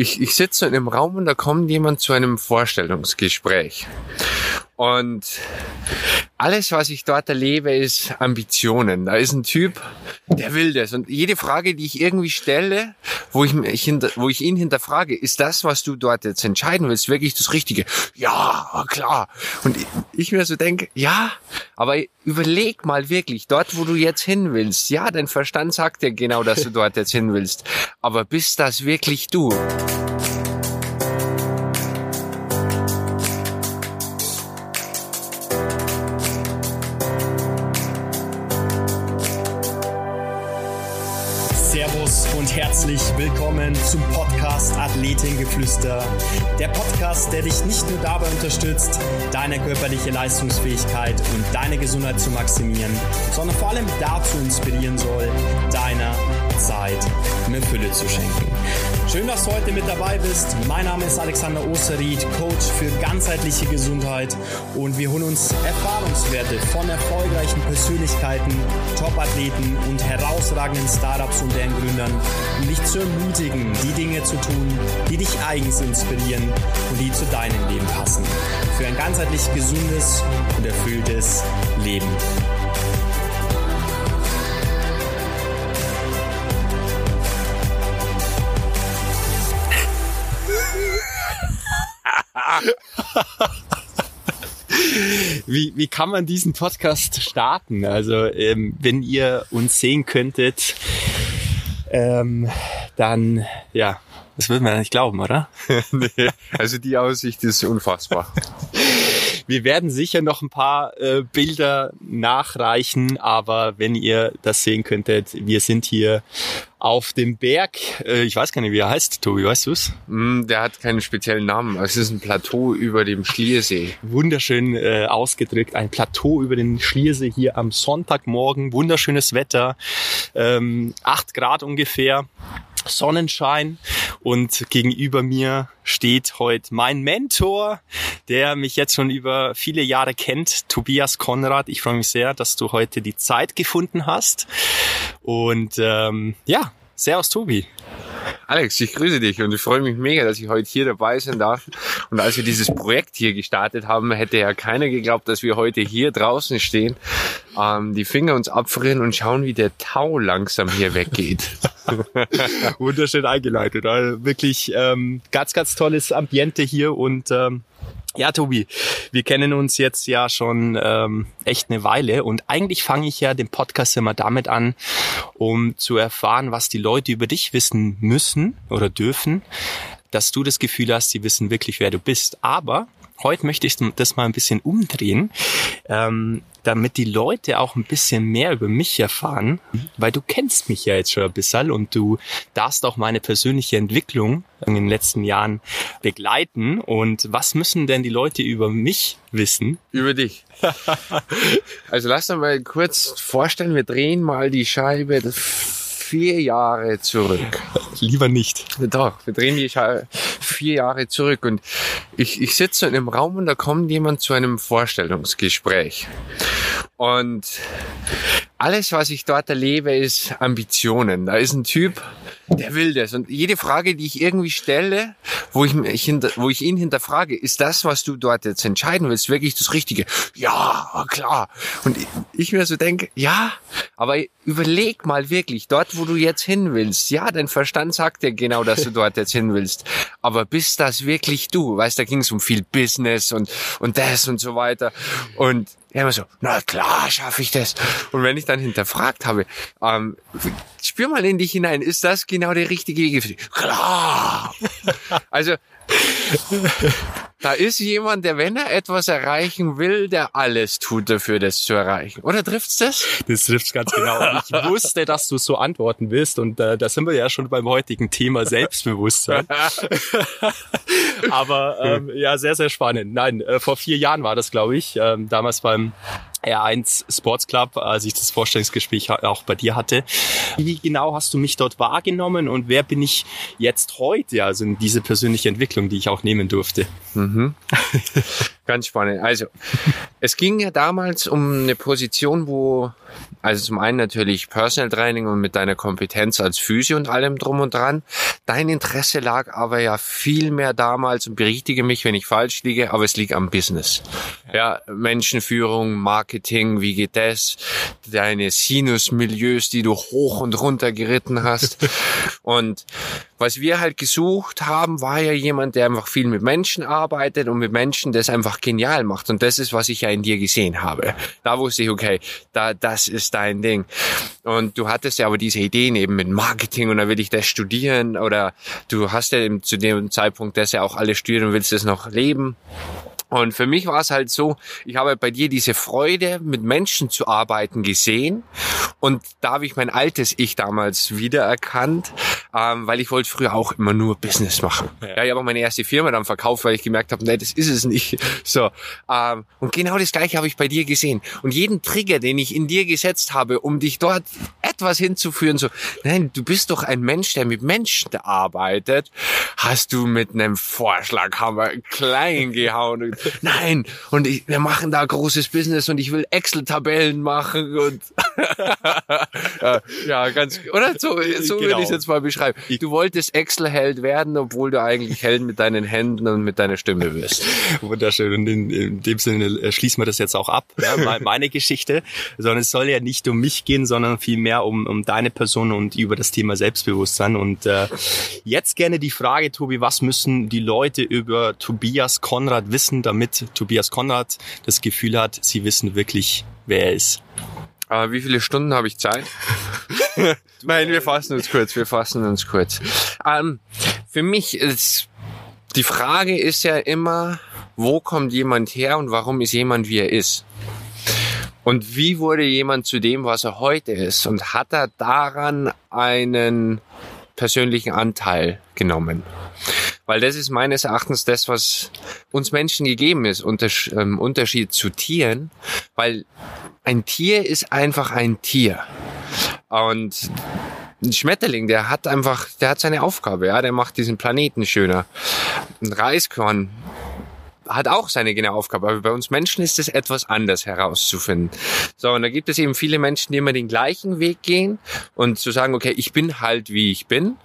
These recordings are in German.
ich, ich sitze in einem Raum und da kommt jemand zu einem Vorstellungsgespräch. Und alles, was ich dort erlebe, ist Ambitionen. Da ist ein Typ, der will das. Und jede Frage, die ich irgendwie stelle, wo ich, mich hinter, wo ich ihn hinterfrage, ist das, was du dort jetzt entscheiden willst, wirklich das Richtige? Ja, klar. Und ich mir so denke, ja, aber überleg mal wirklich, dort, wo du jetzt hin willst. Ja, dein Verstand sagt dir genau, dass du dort jetzt hin willst. Aber bist das wirklich du? Zum Podcast Athletengeflüster. Der Podcast, der dich nicht nur dabei unterstützt, deine körperliche Leistungsfähigkeit und deine Gesundheit zu maximieren, sondern vor allem dazu inspirieren soll, deiner Zeit mehr Fülle zu schenken. Schön, dass du heute mit dabei bist. Mein Name ist Alexander Osterried, Coach für ganzheitliche Gesundheit und wir holen uns Erfahrungswerte von erfolgreichen Persönlichkeiten, Topathleten und herausragenden Startups und deren Gründern, um dich zu ermutigen, die Dinge zu tun, die dich eigens inspirieren und die zu deinem Leben passen. Für ein ganzheitlich gesundes und erfülltes Leben. wie, wie kann man diesen Podcast starten? Also ähm, wenn ihr uns sehen könntet, ähm, dann ja, das würden wir nicht glauben, oder? nee, also die Aussicht ist unfassbar. Wir werden sicher noch ein paar äh, Bilder nachreichen, aber wenn ihr das sehen könntet, wir sind hier auf dem Berg. Äh, ich weiß gar nicht, wie er heißt, Tobi, weißt du's? Mm, der hat keinen speziellen Namen. Es ist ein Plateau über dem Schliersee. Wunderschön äh, ausgedrückt. Ein Plateau über den Schliersee hier am Sonntagmorgen. Wunderschönes Wetter. Ähm, acht Grad ungefähr. Sonnenschein und gegenüber mir steht heute mein Mentor, der mich jetzt schon über viele Jahre kennt, Tobias Konrad. Ich freue mich sehr, dass du heute die Zeit gefunden hast. Und ähm, ja, Servus Tobi. Alex, ich grüße dich und ich freue mich mega, dass ich heute hier dabei sein darf. Und als wir dieses Projekt hier gestartet haben, hätte ja keiner geglaubt, dass wir heute hier draußen stehen, ähm, die Finger uns abfrieren und schauen, wie der Tau langsam hier weggeht. Wunderschön eingeleitet. Also wirklich ähm, ganz, ganz tolles Ambiente hier und ähm, ja, Tobi, wir kennen uns jetzt ja schon ähm, echt eine Weile und eigentlich fange ich ja den Podcast immer damit an, um zu erfahren, was die Leute über dich wissen müssen oder dürfen, dass du das Gefühl hast, sie wissen wirklich, wer du bist. Aber heute möchte ich das mal ein bisschen umdrehen. Ähm, damit die Leute auch ein bisschen mehr über mich erfahren, weil du kennst mich ja jetzt schon ein bisschen und du darfst auch meine persönliche Entwicklung in den letzten Jahren begleiten. Und was müssen denn die Leute über mich wissen? Über dich. also lass uns mal kurz vorstellen, wir drehen mal die Scheibe vier Jahre zurück. Lieber nicht. Doch, wir drehen die vier Jahre zurück und ich, ich sitze in einem Raum und da kommt jemand zu einem Vorstellungsgespräch. Und alles, was ich dort erlebe, ist Ambitionen. Da ist ein Typ, der will das. Und jede Frage, die ich irgendwie stelle, wo ich, mich hinter, wo ich ihn hinterfrage, ist das, was du dort jetzt entscheiden willst, wirklich das Richtige? Ja, klar. Und ich mir so denke, ja, aber überleg mal wirklich, dort, wo du jetzt hin willst. Ja, dein Verstand sagt dir genau, dass du dort jetzt hin willst. Aber bist das wirklich du? Weißt, da ging es um viel Business und, und das und so weiter. Und er immer so, na klar, schaffe ich das. Und wenn ich dann hinterfragt habe, ähm, spür mal in dich hinein, ist das genau der richtige Weg für dich? Klar. Also da ist jemand, der, wenn er etwas erreichen will, der alles tut dafür, das zu erreichen. Oder trifft's das? Das trifft's ganz genau. Und ich wusste, dass du so antworten willst. Und äh, da sind wir ja schon beim heutigen Thema Selbstbewusstsein. Aber ähm, ja, sehr, sehr spannend. Nein, äh, vor vier Jahren war das, glaube ich. Ähm, damals beim R1 Sports Club, als ich das Vorstellungsgespräch auch bei dir hatte. Wie genau hast du mich dort wahrgenommen und wer bin ich jetzt heute, also in diese persönliche Entwicklung, die ich auch nehmen durfte? Mhm. Ganz spannend. Also, es ging ja damals um eine Position, wo, also zum einen natürlich Personal Training und mit deiner Kompetenz als Physio und allem drum und dran. Dein Interesse lag aber ja viel mehr damals, und berichtige mich, wenn ich falsch liege, aber es liegt am Business. Ja, Menschenführung, Marketing, wie geht das? Deine Sinusmilieus, die du hoch und runter geritten hast. und was wir halt gesucht haben, war ja jemand, der einfach viel mit Menschen arbeitet und mit Menschen das einfach genial macht. Und das ist, was ich ja in dir gesehen habe. Da wusste ich, okay, da, das ist dein Ding. Und du hattest ja aber diese Ideen eben mit Marketing und da will ich das studieren oder du hast ja eben zu dem Zeitpunkt das ja auch alles studiert und willst das noch leben. Und für mich war es halt so, ich habe bei dir diese Freude, mit Menschen zu arbeiten, gesehen. Und da habe ich mein altes Ich damals wiedererkannt, ähm, weil ich wollte früher auch immer nur Business machen. Ja, ich habe auch meine erste Firma dann verkauft, weil ich gemerkt habe, nee, das ist es nicht. So ähm, Und genau das Gleiche habe ich bei dir gesehen. Und jeden Trigger, den ich in dir gesetzt habe, um dich dort etwas hinzuführen, so, nein, du bist doch ein Mensch, der mit Menschen arbeitet, hast du mit einem Vorschlaghammer klein gehauen nein, und ich, wir machen da großes Business und ich will Excel-Tabellen machen und ja, ganz, oder? So, so genau. würde ich es jetzt mal beschreiben. Du wolltest Excel-Held werden, obwohl du eigentlich Held mit deinen Händen und mit deiner Stimme bist. Wunderschön. Und in, in dem Sinne äh, schließen wir das jetzt auch ab, ja, meine Geschichte, sondern es soll ja nicht um mich gehen, sondern vielmehr um, um deine Person und über das Thema Selbstbewusstsein. Und äh, jetzt gerne die Frage, Tobi, was müssen die Leute über Tobias Konrad wissen, damit Tobias Konrad das Gefühl hat, sie wissen wirklich, wer er ist. Aber wie viele Stunden habe ich Zeit? Nein, wir fassen uns kurz, wir fassen uns kurz. Ähm, für mich ist, die Frage ist ja immer, wo kommt jemand her und warum ist jemand, wie er ist? Und wie wurde jemand zu dem, was er heute ist? Und hat er daran einen persönlichen Anteil genommen? Weil das ist meines Erachtens das, was uns Menschen gegeben ist, ähm, Unterschied zu Tieren. Weil ein Tier ist einfach ein Tier. Und ein Schmetterling, der hat einfach, der hat seine Aufgabe, ja, der macht diesen Planeten schöner. Ein Reiskorn hat auch seine genaue Aufgabe, aber bei uns Menschen ist es etwas anders herauszufinden. So, und da gibt es eben viele Menschen, die immer den gleichen Weg gehen und zu sagen, okay, ich bin halt wie ich bin.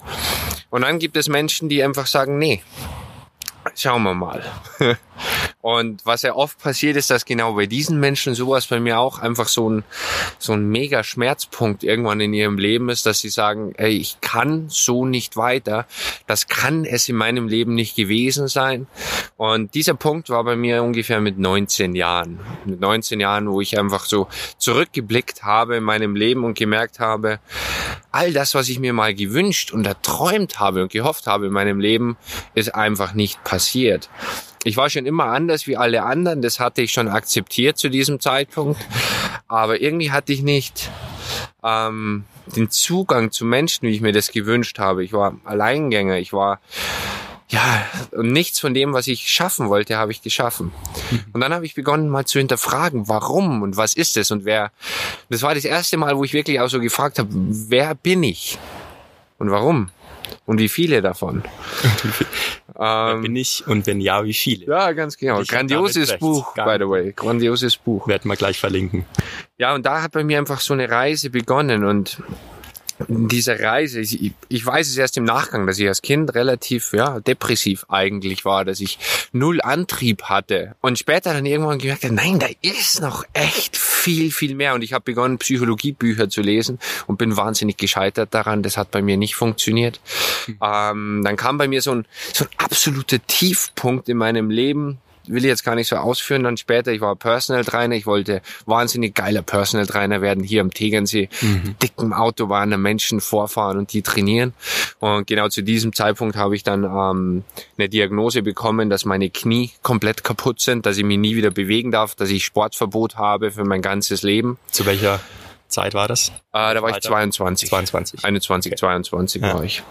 Und dann gibt es Menschen, die einfach sagen, nee, schauen wir mal. Und was ja oft passiert ist, dass genau bei diesen Menschen sowas bei mir auch einfach so ein, so ein mega Schmerzpunkt irgendwann in ihrem Leben ist, dass sie sagen, ey, ich kann so nicht weiter. Das kann es in meinem Leben nicht gewesen sein. Und dieser Punkt war bei mir ungefähr mit 19 Jahren. Mit 19 Jahren, wo ich einfach so zurückgeblickt habe in meinem Leben und gemerkt habe, all das, was ich mir mal gewünscht und erträumt habe und gehofft habe in meinem Leben, ist einfach nicht passiert. Ich war schon immer anders wie alle anderen, das hatte ich schon akzeptiert zu diesem Zeitpunkt, aber irgendwie hatte ich nicht ähm, den Zugang zu Menschen, wie ich mir das gewünscht habe. Ich war Alleingänger, ich war ja, und nichts von dem, was ich schaffen wollte, habe ich geschaffen. Und dann habe ich begonnen mal zu hinterfragen, warum und was ist es und wer. Das war das erste Mal, wo ich wirklich auch so gefragt habe, wer bin ich und warum? Und wie viele davon? ähm, bin ich und wenn ja, wie viele? Ja, ganz genau. Ich Grandioses Buch, by the way. Grandioses Buch. Werden wir gleich verlinken. Ja, und da hat bei mir einfach so eine Reise begonnen und diese Reise, ich, ich weiß es erst im Nachgang, dass ich als Kind relativ ja, depressiv eigentlich war, dass ich null Antrieb hatte und später dann irgendwann gemerkt habe, nein, da ist noch echt viel, viel mehr und ich habe begonnen, Psychologiebücher zu lesen und bin wahnsinnig gescheitert daran, das hat bei mir nicht funktioniert. Mhm. Ähm, dann kam bei mir so ein, so ein absoluter Tiefpunkt in meinem Leben, will ich jetzt gar nicht so ausführen. Dann später, ich war Personal Trainer, ich wollte wahnsinnig geiler Personal Trainer werden, hier am Tegernsee, mhm. dicken Autobahn, Menschen vorfahren und die trainieren. Und genau zu diesem Zeitpunkt habe ich dann ähm, eine Diagnose bekommen, dass meine Knie komplett kaputt sind, dass ich mich nie wieder bewegen darf, dass ich Sportverbot habe für mein ganzes Leben. Zu welcher Zeit war das? Äh, da war Alter? ich 22. 22. 21, okay. 22 ja. war ich.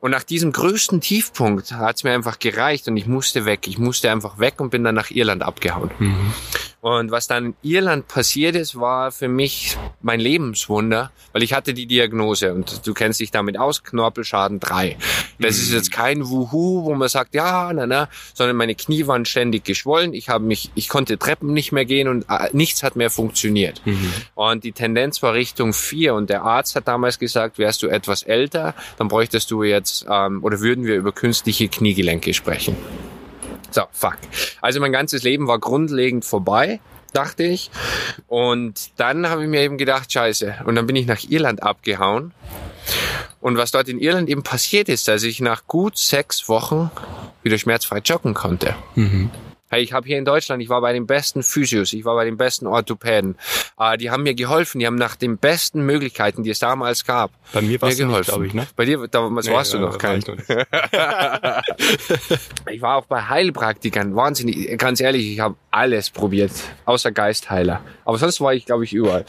Und nach diesem größten Tiefpunkt hat es mir einfach gereicht und ich musste weg. Ich musste einfach weg und bin dann nach Irland abgehauen. Mhm. Und was dann in Irland passiert ist, war für mich mein Lebenswunder, weil ich hatte die Diagnose und du kennst dich damit aus, Knorpelschaden 3. Das mhm. ist jetzt kein Wuhu, wo man sagt, ja, na, na, sondern meine Knie waren ständig geschwollen. Ich habe mich, ich konnte Treppen nicht mehr gehen und äh, nichts hat mehr funktioniert. Mhm. Und die Tendenz war Richtung 4 und der Arzt hat damals gesagt, wärst du etwas älter, dann bräuchtest du jetzt, ähm, oder würden wir über künstliche Kniegelenke sprechen. So, fuck. Also mein ganzes Leben war grundlegend vorbei, dachte ich. Und dann habe ich mir eben gedacht, scheiße. Und dann bin ich nach Irland abgehauen. Und was dort in Irland eben passiert ist, dass ich nach gut sechs Wochen wieder schmerzfrei joggen konnte. Mhm. Hey, ich habe hier in Deutschland, ich war bei den besten Physios, ich war bei den besten Orthopäden. Äh, die haben mir geholfen, die haben nach den besten Möglichkeiten, die es damals gab, bei mir, mir geholfen. glaube ich, ne? Bei dir, damals nee, warst ja, du noch kein. ich war auch bei Heilpraktikern, wahnsinnig, ganz ehrlich, ich habe alles probiert, außer Geistheiler. Aber sonst war ich, glaube ich, überall.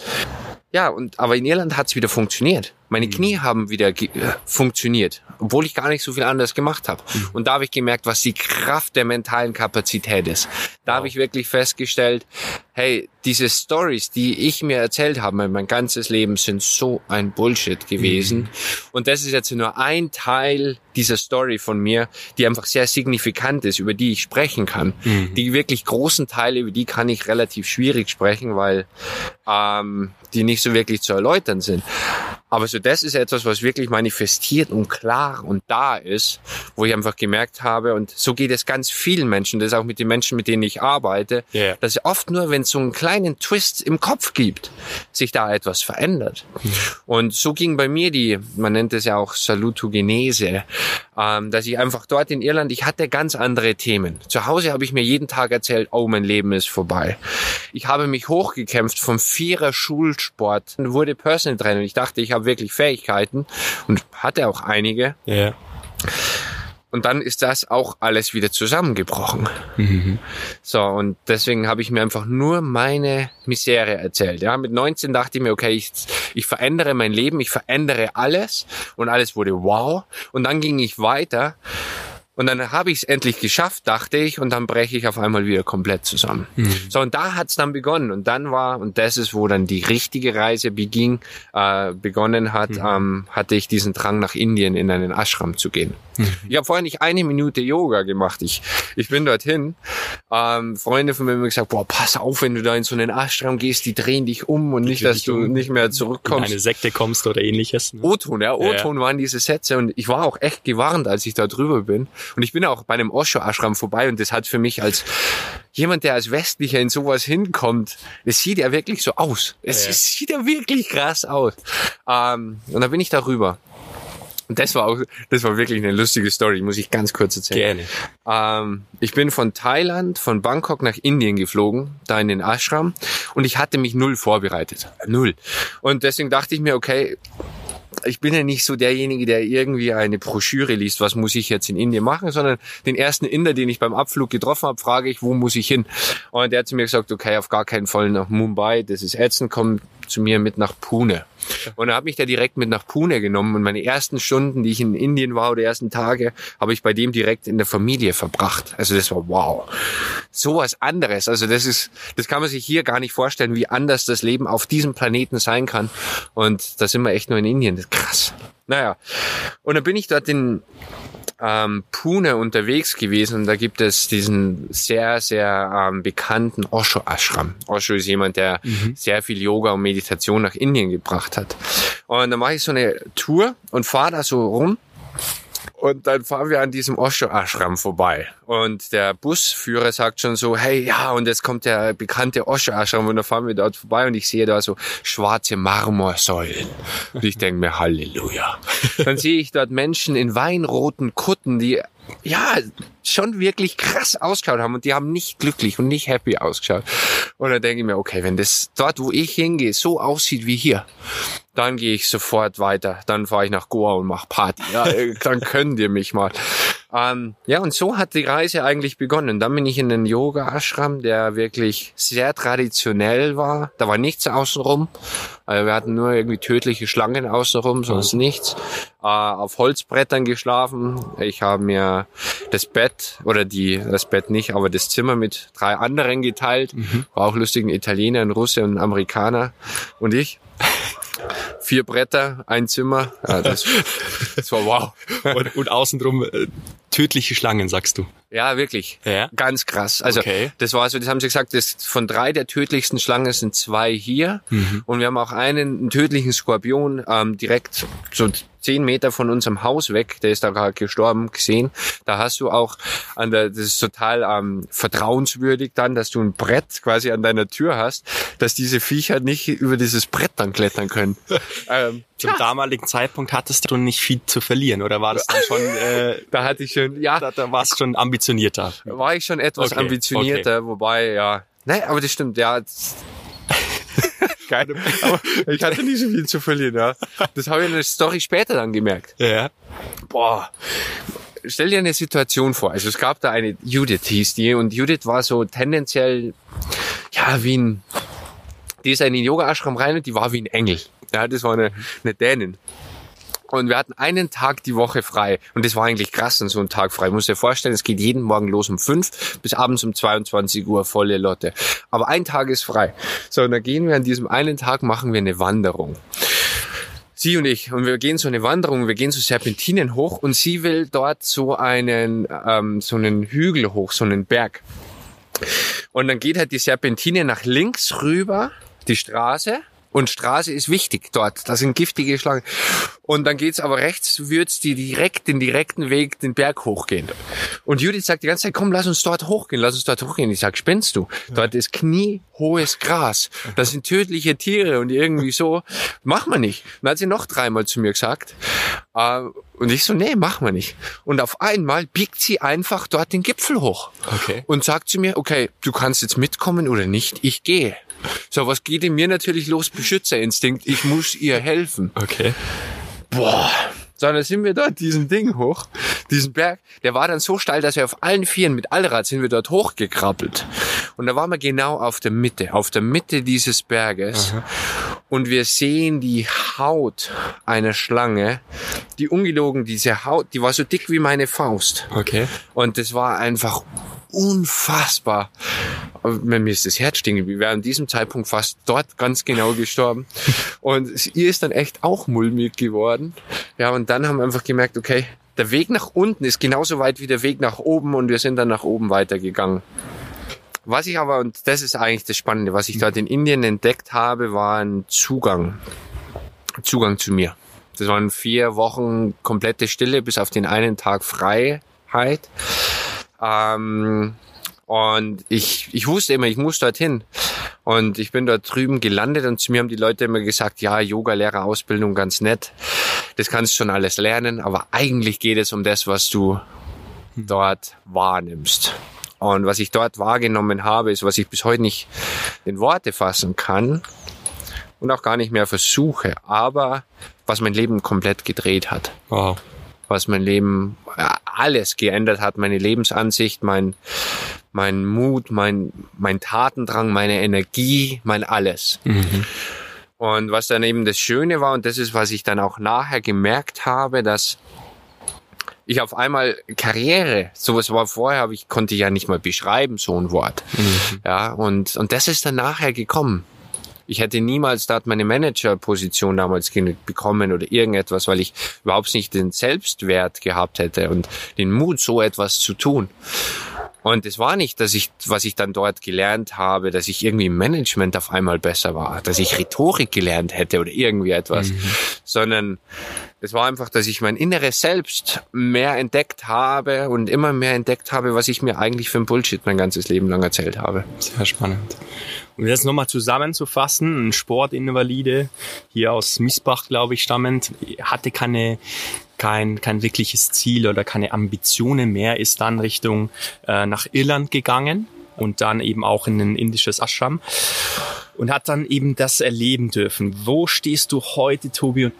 Ja, und aber in Irland hat's wieder funktioniert. Meine mhm. Knie haben wieder äh, funktioniert, obwohl ich gar nicht so viel anders gemacht habe. Mhm. Und da habe ich gemerkt, was die Kraft der mentalen Kapazität ist. Da wow. habe ich wirklich festgestellt, hey, diese Stories, die ich mir erzählt habe, mein ganzes Leben sind so ein Bullshit gewesen. Mhm. Und das ist jetzt nur ein Teil dieser Story von mir, die einfach sehr signifikant ist, über die ich sprechen kann. Mhm. Die wirklich großen Teile, über die kann ich relativ schwierig sprechen, weil ähm, die nicht so wirklich zu erläutern sind. Aber so das ist etwas, was wirklich manifestiert und klar und da ist, wo ich einfach gemerkt habe, und so geht es ganz vielen Menschen, das ist auch mit den Menschen, mit denen ich arbeite, yeah. dass oft nur, wenn so einen kleinen Twist im Kopf gibt, sich da etwas verändert. Und so ging bei mir die, man nennt es ja auch Salutogenese, ähm, dass ich einfach dort in Irland, ich hatte ganz andere Themen. Zu Hause habe ich mir jeden Tag erzählt, oh, mein Leben ist vorbei. Ich habe mich hochgekämpft vom Vierer Schulsport, wurde Personal Trainer. Ich dachte, ich habe wirklich Fähigkeiten und hatte auch einige. Ja. Und dann ist das auch alles wieder zusammengebrochen. Mhm. So, und deswegen habe ich mir einfach nur meine Misere erzählt. Ja, mit 19 dachte ich mir, okay, ich, ich verändere mein Leben, ich verändere alles und alles wurde wow. Und dann ging ich weiter und dann habe ich es endlich geschafft, dachte ich, und dann breche ich auf einmal wieder komplett zusammen. Mhm. So, und da hat's dann begonnen. Und dann war, und das ist, wo dann die richtige Reise beging, äh, begonnen hat, mhm. ähm, hatte ich diesen Drang nach Indien in einen Ashram zu gehen. Ich habe vorher nicht eine Minute Yoga gemacht. Ich, ich bin dorthin. Ähm, Freunde von mir haben gesagt, boah, pass auf, wenn du da in so einen Ashram gehst, die drehen dich um und nicht, dass du um, nicht mehr zurückkommst. In eine Sekte kommst oder ähnliches. Ne? O-Ton, ja, O-Ton ja. waren diese Sätze. Und ich war auch echt gewarnt, als ich da drüber bin. Und ich bin auch bei einem Osho-Ashram vorbei und das hat für mich als jemand, der als Westlicher in sowas hinkommt, es sieht ja wirklich so aus. Es, ja. sieht ja wirklich krass aus. Ähm, und da bin ich darüber. Und das war auch, das war wirklich eine lustige Story, muss ich ganz kurz erzählen. Gerne. Ähm, ich bin von Thailand, von Bangkok nach Indien geflogen, da in den Ashram, und ich hatte mich null vorbereitet. Null. Und deswegen dachte ich mir, okay, ich bin ja nicht so derjenige, der irgendwie eine Broschüre liest, was muss ich jetzt in Indien machen, sondern den ersten Inder, den ich beim Abflug getroffen habe, frage ich, wo muss ich hin? Und der hat zu mir gesagt, okay, auf gar keinen Fall nach Mumbai, das ist ätzend, komm zu mir mit nach Pune. Und er hat mich da direkt mit nach Pune genommen und meine ersten Stunden, die ich in Indien war oder ersten Tage, habe ich bei dem direkt in der Familie verbracht. Also das war wow. So was anderes. Also das ist, das kann man sich hier gar nicht vorstellen, wie anders das Leben auf diesem Planeten sein kann. Und da sind wir echt nur in Indien. Das ist krass. Naja. Und dann bin ich dort in ähm, Pune unterwegs gewesen und da gibt es diesen sehr, sehr ähm, bekannten Osho Ashram. Osho ist jemand, der mhm. sehr viel Yoga und Meditation nach Indien gebracht hat. Und dann mache ich so eine Tour und fahre da so rum und dann fahren wir an diesem Osho-Ashram vorbei. Und der Busführer sagt schon so, hey, ja, und jetzt kommt der bekannte Osho-Ashram. Und dann fahren wir dort vorbei und ich sehe da so schwarze Marmorsäulen. Und ich denke mir, Halleluja. Dann sehe ich dort Menschen in weinroten Kutten, die ja, schon wirklich krass ausgeschaut haben und die haben nicht glücklich und nicht happy ausgeschaut. Und dann denke ich mir, okay, wenn das dort, wo ich hingehe, so aussieht wie hier, dann gehe ich sofort weiter. Dann fahre ich nach Goa und mache Party. Ja, dann können die mich mal. Ähm, ja, und so hat die Reise eigentlich begonnen. Dann bin ich in den Yoga-Ashram, der wirklich sehr traditionell war. Da war nichts außenrum. Also wir hatten nur irgendwie tödliche Schlangen außenrum, sonst nichts. Äh, auf Holzbrettern geschlafen. Ich habe mir das Bett oder die, das Bett nicht, aber das Zimmer mit drei anderen geteilt. War auch lustig, ein Italiener, ein Russe, ein Amerikaner und ich. Vier Bretter, ein Zimmer. Ja, das, das war wow. Und, und außenrum äh, tödliche Schlangen, sagst du. Ja, wirklich. Ja. Ganz krass. Also Okay. das war so, das haben sie gesagt, das von drei der tödlichsten Schlangen sind zwei hier. Mhm. Und wir haben auch einen, einen tödlichen Skorpion ähm, direkt so zehn Meter von unserem Haus weg, der ist da gerade gestorben, gesehen. Da hast du auch an der, das ist total ähm, vertrauenswürdig dann, dass du ein Brett quasi an deiner Tür hast, dass diese Viecher nicht über dieses Brett dann klettern können. ähm, Zum damaligen Zeitpunkt hattest du nicht viel zu verlieren, oder war das dann schon, äh, da hatte ich schon, ja, da, da warst du schon ambitionierter? war ich schon etwas Okay, ambitionierter, wobei, ja. Nein, aber das stimmt, ja. Geil. Aber ich hatte nicht so viel zu verlieren, ja. Das habe ich in der Story später dann gemerkt. Ja. Boah. Stell dir eine Situation vor. Also es gab da eine Judith hieß die und Judith war so tendenziell, ja, wie ein, die ist in den Yoga-Ashram rein und die war wie ein Engel. Ja, das war eine, eine Dänin. Und wir hatten einen Tag die Woche frei. Und das war eigentlich krass, so ein Tag frei. Ich muss dir vorstellen, es geht jeden Morgen los um fünf bis abends um 22 Uhr volle Lotte. Aber ein Tag ist frei. So, und dann gehen wir an diesem einen Tag, machen wir eine Wanderung. Sie und ich. Und wir gehen so eine Wanderung, wir gehen so Serpentinen hoch und sie will dort so einen, ähm, so einen Hügel hoch, so einen Berg. Und dann geht halt die Serpentine nach links rüber, die Straße. Und Straße ist wichtig dort. Da sind giftige Schlangen. Und dann geht's aber rechts, wird's die direkt den direkten Weg den Berg hochgehen. Und Judith sagt die ganze Zeit, komm, lass uns dort hochgehen, lass uns dort hochgehen. Ich sag, spinnst du? Dort ist kniehohes Gras. Das sind tödliche Tiere und irgendwie so. Mach man nicht. Dann hat sie noch dreimal zu mir gesagt. Äh, Und ich so, nee, mach wir nicht. Und auf einmal biegt sie einfach dort den Gipfel hoch. Okay. Und sagt zu mir, okay, du kannst jetzt mitkommen oder nicht, ich gehe. So, was geht in mir natürlich los? Beschützerinstinkt, ich muss ihr helfen. Okay. Boah. So, dann sind wir dort diesen Ding hoch, diesen Berg. Der war dann so steil, dass wir auf allen Vieren mit Allrad sind wir dort hochgekrabbelt. Und da waren wir genau auf der Mitte, auf der Mitte dieses Berges. Und wir sehen die Haut einer Schlange, die ungelogen, diese Haut, die war so dick wie meine Faust. Okay. Und das war einfach unfassbar. Mir ist das Herz stehen geblieben. Wir wären an diesem Zeitpunkt fast dort ganz genau gestorben. Und ihr ist dann echt auch mulmig geworden. Ja, und dann haben wir einfach gemerkt, okay, der Weg nach unten ist genauso weit wie der Weg nach oben und wir sind dann nach oben weitergegangen. Was ich aber, und das ist eigentlich das Spannende, was ich dort in Indien entdeckt habe, war ein Zugang. Zugang zu mir. Das waren vier Wochen komplette Stille bis auf den einen Tag Freiheit. Ähm, und ich, ich wusste immer, ich muss dorthin. Und ich bin dort drüben gelandet und zu mir haben die Leute immer gesagt, ja, Yoga-Lehrerausbildung ganz nett. Das kannst du schon alles lernen, aber eigentlich geht es um das, was du dort wahrnimmst. Und was ich dort wahrgenommen habe, ist, was ich bis heute nicht in Worte fassen kann und auch gar nicht mehr versuche, aber was mein Leben komplett gedreht hat Wow. Was mein Leben ja, alles geändert hat, meine Lebensansicht, mein mein Mut, mein mein Tatendrang, meine Energie, mein alles. Und was dann eben das Schöne war und das ist, was ich dann auch nachher gemerkt habe, dass ich auf einmal Karriere, sowas war vorher, aber ich konnte ja nicht mal beschreiben, so ein Wort. Ja, und, und das ist dann nachher gekommen. Ich hätte niemals dort meine Managerposition damals bekommen oder irgendetwas, weil ich überhaupt nicht den Selbstwert gehabt hätte und den Mut, so etwas zu tun. Und es war nicht, dass ich, was ich dann dort gelernt habe, dass ich irgendwie im Management auf einmal besser war, dass ich Rhetorik gelernt hätte oder irgendwie etwas, sondern es war einfach, dass ich mein inneres Selbst mehr entdeckt habe und immer mehr entdeckt habe, was ich mir eigentlich für ein Bullshit mein ganzes Leben lang erzählt habe. Sehr spannend. Um das nochmal zusammenzufassen, ein Sportinvalide, hier aus Miesbach, glaube ich, stammend, hatte keine, kein, kein wirkliches Ziel oder keine Ambitionen mehr, ist dann Richtung äh, nach Irland gegangen und dann eben auch in ein indisches Ashram und hat dann eben das erleben dürfen. Wo stehst du heute, Tobi?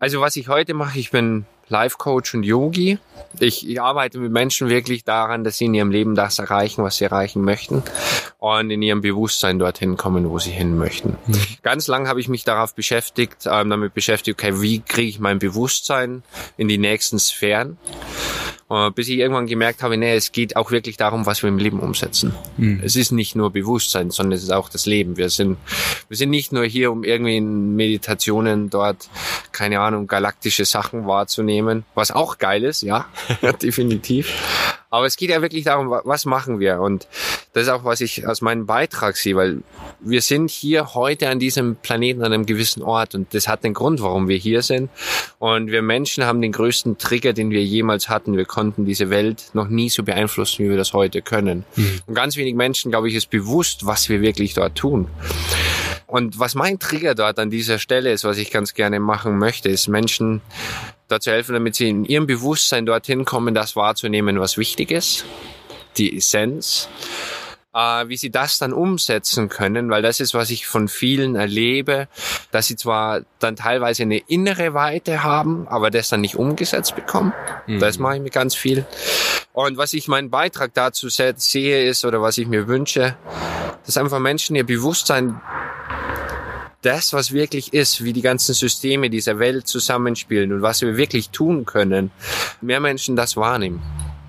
Also was ich heute mache, ich bin Life Coach und Yogi. Ich, ich arbeite mit Menschen wirklich daran, dass sie in ihrem Leben das erreichen, was sie erreichen möchten und in ihrem Bewusstsein dorthin kommen, wo sie hin möchten. Mhm. Ganz lang habe ich mich darauf beschäftigt, ähm, damit beschäftigt, okay, wie kriege ich mein Bewusstsein in die nächsten Sphären? Äh, bis ich irgendwann gemerkt habe, nee, es geht auch wirklich darum, was wir im Leben umsetzen. Mhm. Es ist nicht nur Bewusstsein, sondern es ist auch das Leben. Wir sind, wir sind nicht nur hier, um irgendwie in Meditationen dort, keine Ahnung, galaktische Sachen wahrzunehmen, was auch geil ist, ja, definitiv. Aber es geht ja wirklich darum, was machen wir? Und das ist auch, was ich aus meinem Beitrag sehe, weil wir sind hier heute an diesem Planeten an einem gewissen Ort und das hat den Grund, warum wir hier sind. Und wir Menschen haben den größten Trigger, den wir jemals hatten. Wir konnten diese Welt noch nie so beeinflussen, wie wir das heute können. Mhm. Und ganz wenig Menschen, glaube ich, ist bewusst, was wir wirklich dort tun. Und was mein Trigger dort an dieser Stelle ist, was ich ganz gerne machen möchte, ist Menschen dazu helfen, damit sie in ihrem Bewusstsein dorthin kommen, das wahrzunehmen, was wichtig ist, die Essenz, äh, wie sie das dann umsetzen können, weil das ist, was ich von vielen erlebe, dass sie zwar dann teilweise eine innere Weite haben, aber das dann nicht umgesetzt bekommen. Mhm. Das mache ich mir ganz viel. Und was ich meinen Beitrag dazu sehe, ist, oder was ich mir wünsche, dass einfach Menschen ihr Bewusstsein das, was wirklich ist, wie die ganzen Systeme dieser Welt zusammenspielen und was wir wirklich tun können, mehr Menschen das wahrnehmen.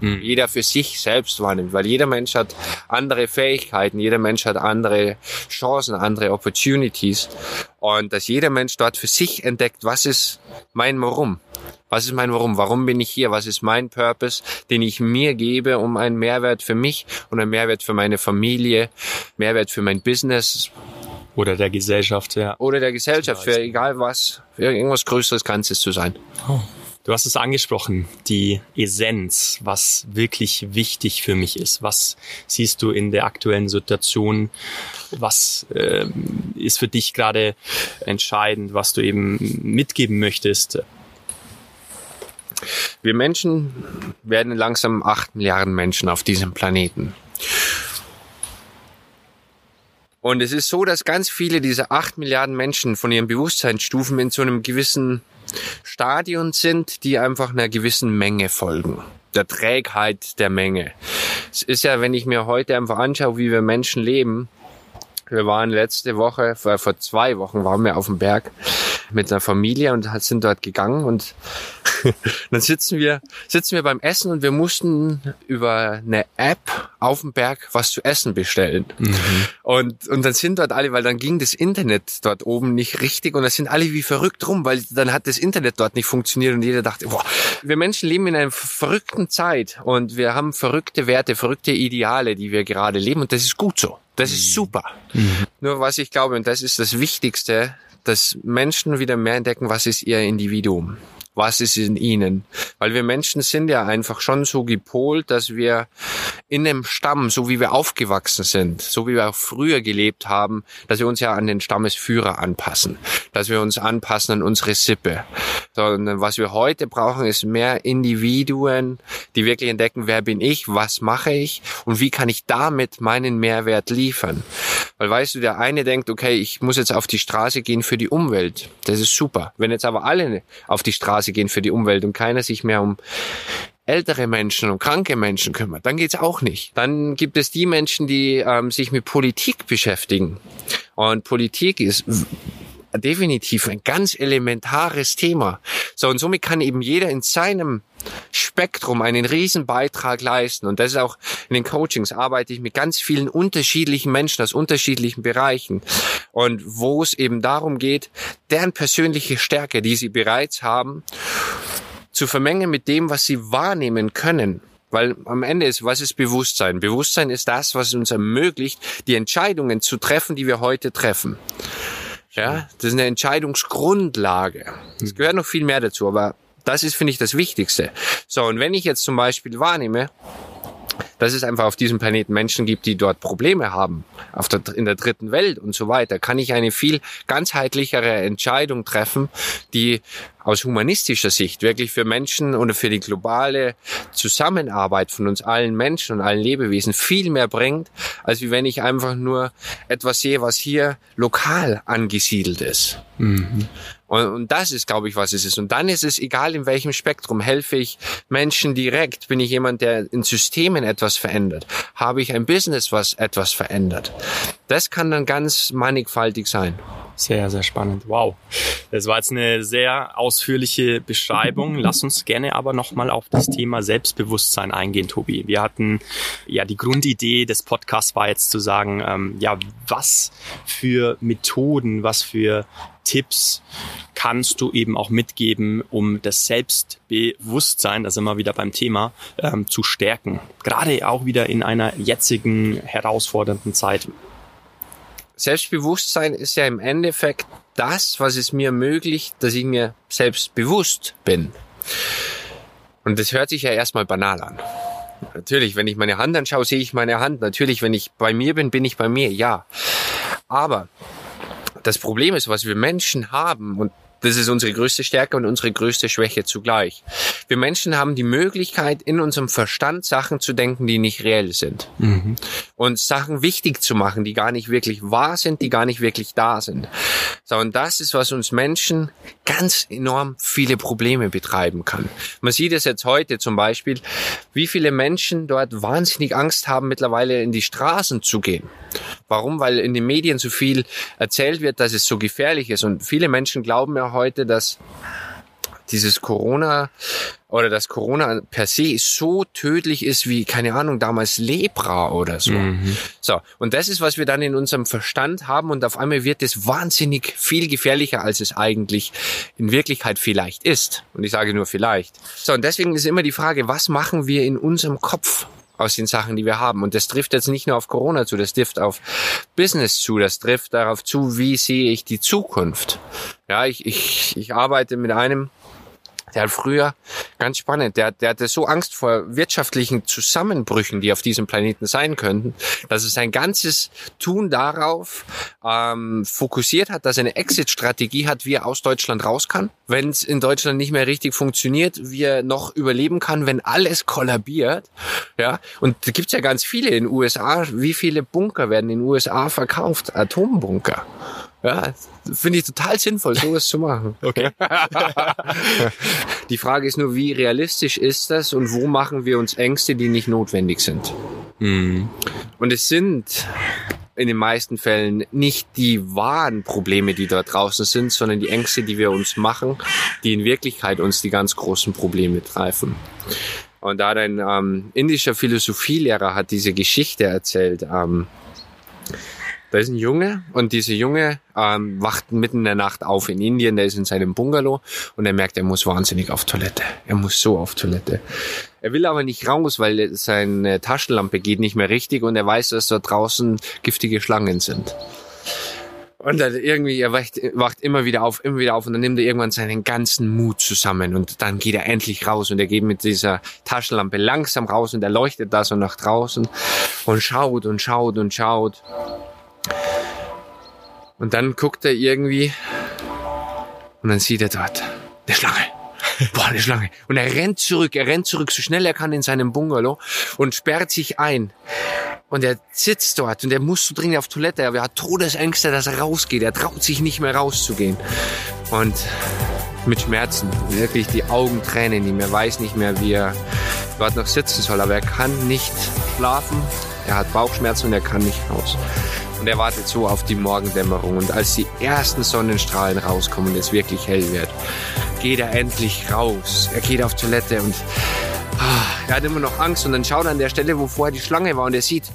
Mhm. Jeder für sich selbst wahrnimmt, weil jeder Mensch hat andere Fähigkeiten, jeder Mensch hat andere Chancen, andere Opportunities und dass jeder Mensch dort für sich entdeckt, was ist mein Warum? Was ist mein Warum? Warum bin ich hier? Was ist mein Purpose, den ich mir gebe, um einen Mehrwert für mich und einen Mehrwert für meine Familie, Mehrwert für mein Business, oder der Gesellschaft, ja. Oder der Gesellschaft, für egal was, für irgendwas Größeres Ganzes zu sein. Oh. Du hast es angesprochen, die Essenz, was wirklich wichtig für mich ist. Was siehst du in der aktuellen Situation? Was äh, ist für dich gerade entscheidend, was du eben mitgeben möchtest? Wir Menschen werden langsam acht Milliarden Menschen auf diesem Planeten. Und es ist so, dass ganz viele dieser acht Milliarden Menschen von ihren Bewusstseinsstufen in so einem gewissen Stadion sind, die einfach einer gewissen Menge folgen. Der Trägheit der Menge. Es ist ja, wenn ich mir heute einfach anschaue, wie wir Menschen leben. Wir waren letzte Woche, vor, vor zwei Wochen waren wir auf dem Berg mit einer Familie und sind dort gegangen und dann sitzen wir, sitzen wir beim Essen und wir mussten über eine App auf dem Berg was zu essen bestellen. Mhm. Und, und dann sind dort alle, weil dann ging das Internet dort oben nicht richtig und da sind alle wie verrückt rum, weil dann hat das Internet dort nicht funktioniert und jeder dachte, boah, wir Menschen leben in einer verrückten Zeit und wir haben verrückte Werte, verrückte Ideale, die wir gerade leben und das ist gut so. Das ist mhm. super. Mhm. Nur was ich glaube, und das ist das Wichtigste, dass Menschen wieder mehr entdecken, was ist ihr Individuum was ist in ihnen. Weil wir Menschen sind ja einfach schon so gepolt, dass wir in dem Stamm, so wie wir aufgewachsen sind, so wie wir auch früher gelebt haben, dass wir uns ja an den Stammesführer anpassen, dass wir uns anpassen an unsere Sippe. Sondern was wir heute brauchen, ist mehr Individuen, die wirklich entdecken, wer bin ich, was mache ich und wie kann ich damit meinen Mehrwert liefern. Weil weißt du, der eine denkt, okay, ich muss jetzt auf die Straße gehen für die Umwelt. Das ist super. Wenn jetzt aber alle auf die Straße gehen für die Umwelt und keiner sich mehr um ältere Menschen und kranke Menschen kümmert, dann geht's auch nicht. Dann gibt es die Menschen, die ähm, sich mit Politik beschäftigen. Und Politik ist definitiv ein ganz elementares Thema. So, und somit kann eben jeder in seinem Spektrum einen riesen Beitrag leisten. Und das ist auch in den Coachings arbeite ich mit ganz vielen unterschiedlichen Menschen aus unterschiedlichen Bereichen. Und wo es eben darum geht, deren persönliche Stärke, die sie bereits haben, zu vermengen mit dem, was sie wahrnehmen können. Weil am Ende ist, was ist Bewusstsein? Bewusstsein ist das, was uns ermöglicht, die Entscheidungen zu treffen, die wir heute treffen. Ja, das ist eine Entscheidungsgrundlage. Es gehört noch viel mehr dazu, aber das ist, finde ich, das Wichtigste. So, und wenn ich jetzt zum Beispiel wahrnehme, dass es einfach auf diesem Planeten Menschen gibt, die dort Probleme haben, auf der, in der dritten Welt und so weiter, kann ich eine viel ganzheitlichere Entscheidung treffen, die aus humanistischer Sicht wirklich für Menschen oder für die globale Zusammenarbeit von uns allen Menschen und allen Lebewesen viel mehr bringt, als wie wenn ich einfach nur etwas sehe, was hier lokal angesiedelt ist. Mhm. Und, und das ist, glaube ich, was es ist. Und dann ist es egal, in welchem Spektrum. Helfe ich Menschen direkt? Bin ich jemand, der in Systemen etwas verändert? Habe ich ein Business, was etwas verändert? Das kann dann ganz mannigfaltig sein. Sehr, sehr spannend. Wow. Das war jetzt eine sehr ausführliche Beschreibung. Lass uns gerne aber nochmal auf das Thema Selbstbewusstsein eingehen, Tobi. Wir hatten ja die Grundidee des Podcasts war jetzt zu sagen, ähm, ja, was für Methoden, was für Tipps kannst du eben auch mitgeben, um das Selbstbewusstsein, da sind wir wieder beim Thema, ähm, zu stärken. Gerade auch wieder in einer jetzigen herausfordernden Zeit. Selbstbewusstsein ist ja im Endeffekt das, was es mir ermöglicht, dass ich mir selbst bewusst bin. Und das hört sich ja erstmal banal an. Natürlich, wenn ich meine Hand anschaue, sehe ich meine Hand. Natürlich, wenn ich bei mir bin, bin ich bei mir, ja. Aber das Problem ist, was wir Menschen haben, und das ist unsere größte Stärke und unsere größte Schwäche zugleich. Wir Menschen haben die Möglichkeit, in unserem Verstand Sachen zu denken, die nicht reell sind. Mhm. Und Sachen wichtig zu machen, die gar nicht wirklich wahr sind, die gar nicht wirklich da sind. So, und das ist, was uns Menschen ganz enorm viele Probleme betreiben kann. Man sieht es jetzt heute zum Beispiel, wie viele Menschen dort wahnsinnig Angst haben, mittlerweile in die Straßen zu gehen. Warum? Weil in den Medien so viel erzählt wird, dass es so gefährlich ist. Und viele Menschen glauben ja heute, dass dieses Corona oder dass Corona per se so tödlich ist wie, keine Ahnung, damals Lepra oder so. Mhm. So. Und das ist, was wir dann in unserem Verstand haben und auf einmal wird es wahnsinnig viel gefährlicher, als es eigentlich in Wirklichkeit vielleicht ist. Und ich sage nur vielleicht. So. Und deswegen ist immer die Frage, was machen wir in unserem Kopf? Aus den Sachen, die wir haben. Und das trifft jetzt nicht nur auf Corona zu, das trifft auf Business zu, das trifft darauf zu, wie sehe ich die Zukunft. Ja, ich, ich, ich arbeite mit einem, der hat früher, ganz spannend, der, der hatte so Angst vor wirtschaftlichen Zusammenbrüchen, die auf diesem Planeten sein könnten, dass er sein ganzes Tun darauf ähm, fokussiert hat, dass er eine Exit-Strategie hat, wie er aus Deutschland raus kann. Wenn es in Deutschland nicht mehr richtig funktioniert, wie er noch überleben kann, wenn alles kollabiert. Ja, und da gibt's ja ganz viele in den USA. Wie viele Bunker werden in den USA verkauft? Atombunker. Ja, finde ich total sinnvoll, sowas zu machen. Okay. die Frage ist nur, wie realistisch ist das und wo machen wir uns Ängste, die nicht notwendig sind? Mhm. Und es sind in den meisten Fällen nicht die wahren Probleme, die da draußen sind, sondern die Ängste, die wir uns machen, die in Wirklichkeit uns die ganz großen Probleme treffen. Und da ein ähm, indischer Philosophielehrer hat diese Geschichte erzählt. Ähm, da ist ein Junge und dieser Junge ähm, wacht mitten in der Nacht auf in Indien, der ist in seinem Bungalow und er merkt, er muss wahnsinnig auf Toilette. Er muss so auf Toilette. Er will aber nicht raus, weil seine Taschenlampe geht nicht mehr richtig und er weiß, dass da draußen giftige Schlangen sind. Und dann irgendwie, er wacht, wacht immer wieder auf, immer wieder auf und dann nimmt er irgendwann seinen ganzen Mut zusammen und dann geht er endlich raus und er geht mit dieser Taschenlampe langsam raus und er leuchtet da so nach draußen und schaut und schaut und schaut. Und dann guckt er irgendwie und dann sieht er dort eine Schlange. Boah, eine Schlange. Und er rennt zurück, er rennt zurück, so schnell er kann in seinem Bungalow und sperrt sich ein. Und er sitzt dort und er muss so dringend auf Toilette. Er hat Todesängste, dass er rausgeht. Er traut sich nicht mehr rauszugehen. Und mit Schmerzen, wirklich die Augen tränen ihm. Er weiß nicht mehr, wie er dort noch sitzen soll. Aber er kann nicht schlafen. Er hat Bauchschmerzen und er kann nicht raus und er wartet so auf die Morgendämmerung. Und als die ersten Sonnenstrahlen rauskommen und es wirklich hell wird, geht er endlich raus. Er geht auf Toilette und ah, er hat immer noch Angst und dann schaut er an der Stelle, wo vorher die Schlange war und er sieht,